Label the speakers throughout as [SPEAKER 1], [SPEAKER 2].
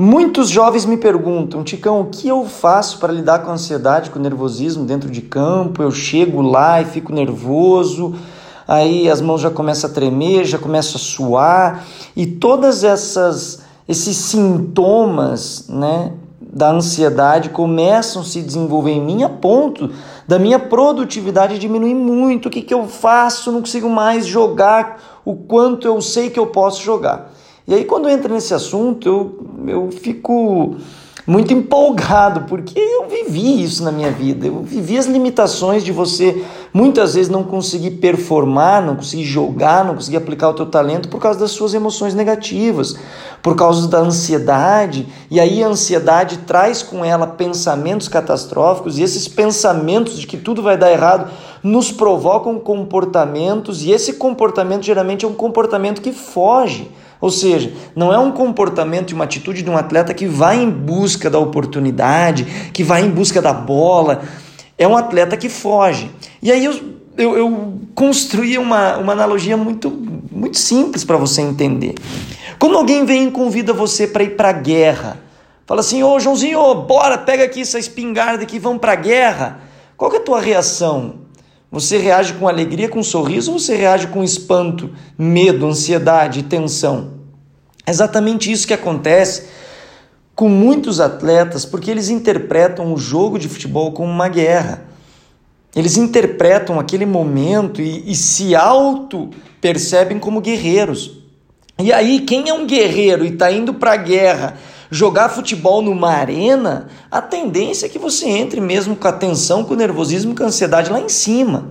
[SPEAKER 1] Muitos jovens me perguntam, Ticão, o que eu faço para lidar com a ansiedade, com o nervosismo dentro de campo? Eu chego lá e fico nervoso, aí as mãos já começam a tremer, já começo a suar, e todas essas esses sintomas, né, da ansiedade começam a se desenvolver em mim a ponto da minha produtividade diminuir muito. O que, que eu faço? Não consigo mais jogar o quanto eu sei que eu posso jogar. E aí, quando entra nesse assunto, eu, eu fico muito empolgado, porque eu vivi isso na minha vida. Eu vivi as limitações de você muitas vezes não conseguir performar, não conseguir jogar, não conseguir aplicar o teu talento por causa das suas emoções negativas, por causa da ansiedade. E aí a ansiedade traz com ela pensamentos catastróficos e esses pensamentos de que tudo vai dar errado nos provocam comportamentos e esse comportamento geralmente é um comportamento que foge ou seja, não é um comportamento e uma atitude de um atleta que vai em busca da oportunidade, que vai em busca da bola. É um atleta que foge. E aí eu, eu, eu construí uma, uma analogia muito, muito simples para você entender. Quando alguém vem e convida você para ir para a guerra, fala assim: Ô Joãozinho, bora, pega aqui essa espingarda aqui, vamos para a guerra. Qual é a tua reação? Você reage com alegria, com sorriso ou você reage com espanto, medo, ansiedade, tensão? É exatamente isso que acontece com muitos atletas, porque eles interpretam o jogo de futebol como uma guerra. Eles interpretam aquele momento e, e se auto-percebem como guerreiros. E aí, quem é um guerreiro e está indo para a guerra jogar futebol numa arena, a tendência é que você entre mesmo com a tensão, com o nervosismo, com a ansiedade lá em cima.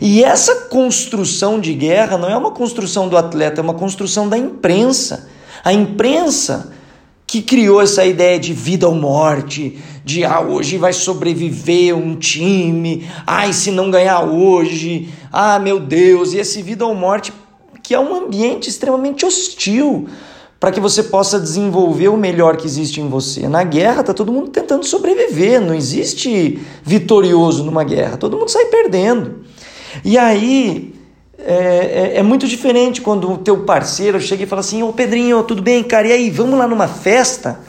[SPEAKER 1] E essa construção de guerra não é uma construção do atleta, é uma construção da imprensa. A imprensa que criou essa ideia de vida ou morte, de ah, hoje vai sobreviver um time, ai, se não ganhar hoje, ah, meu Deus, e esse vida ou morte que é um ambiente extremamente hostil para que você possa desenvolver o melhor que existe em você. Na guerra está todo mundo tentando sobreviver, não existe vitorioso numa guerra, todo mundo sai perdendo. E aí é, é, é muito diferente quando o teu parceiro chega e fala assim: Ô Pedrinho, tudo bem, cara? E aí, vamos lá numa festa?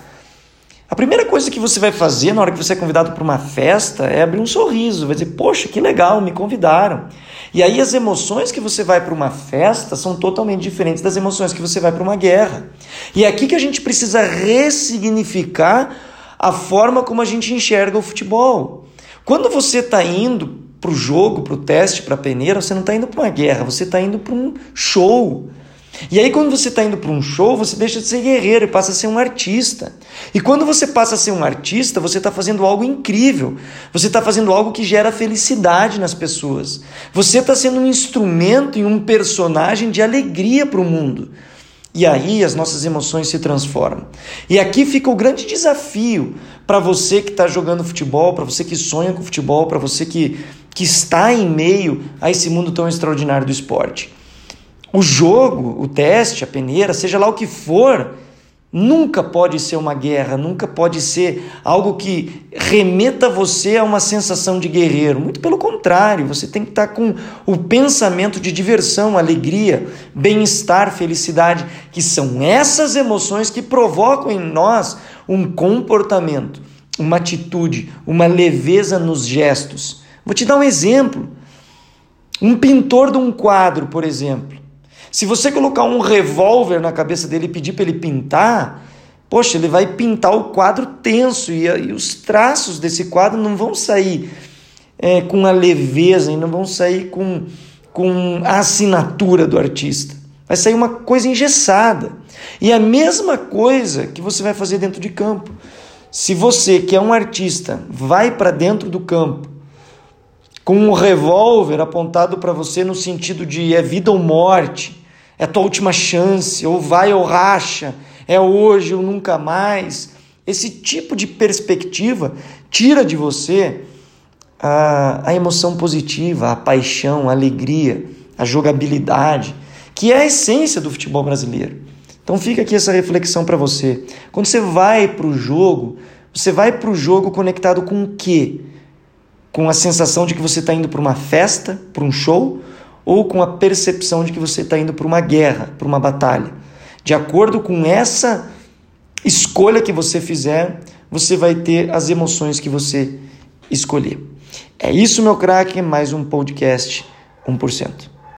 [SPEAKER 1] A primeira coisa que você vai fazer na hora que você é convidado para uma festa é abrir um sorriso, vai dizer: Poxa, que legal, me convidaram. E aí as emoções que você vai para uma festa são totalmente diferentes das emoções que você vai para uma guerra. E é aqui que a gente precisa ressignificar a forma como a gente enxerga o futebol. Quando você está indo para o jogo, para o teste, para a peneira, você não está indo para uma guerra, você está indo para um show. E aí, quando você está indo para um show, você deixa de ser guerreiro e passa a ser um artista. E quando você passa a ser um artista, você está fazendo algo incrível. Você está fazendo algo que gera felicidade nas pessoas. Você está sendo um instrumento e um personagem de alegria para o mundo. E aí as nossas emoções se transformam. E aqui fica o grande desafio para você que está jogando futebol, para você que sonha com futebol, para você que, que está em meio a esse mundo tão extraordinário do esporte. O jogo, o teste, a peneira, seja lá o que for, nunca pode ser uma guerra, nunca pode ser algo que remeta você a uma sensação de guerreiro. Muito pelo contrário, você tem que estar com o pensamento de diversão, alegria, bem-estar, felicidade, que são essas emoções que provocam em nós um comportamento, uma atitude, uma leveza nos gestos. Vou te dar um exemplo. Um pintor de um quadro, por exemplo, se você colocar um revólver na cabeça dele e pedir para ele pintar, poxa, ele vai pintar o quadro tenso e, e os traços desse quadro não vão sair é, com a leveza e não vão sair com, com a assinatura do artista. Vai sair uma coisa engessada. E a mesma coisa que você vai fazer dentro de campo. Se você, que é um artista, vai para dentro do campo com um revólver apontado para você no sentido de é vida ou morte, é tua última chance, ou vai ou racha, é hoje ou nunca mais. Esse tipo de perspectiva tira de você a, a emoção positiva, a paixão, a alegria, a jogabilidade, que é a essência do futebol brasileiro. Então fica aqui essa reflexão para você. Quando você vai para o jogo, você vai para o jogo conectado com o quê? Com a sensação de que você está indo para uma festa, para um show, ou com a percepção de que você está indo para uma guerra, para uma batalha. De acordo com essa escolha que você fizer, você vai ter as emoções que você escolher. É isso, meu craque, mais um podcast 1%.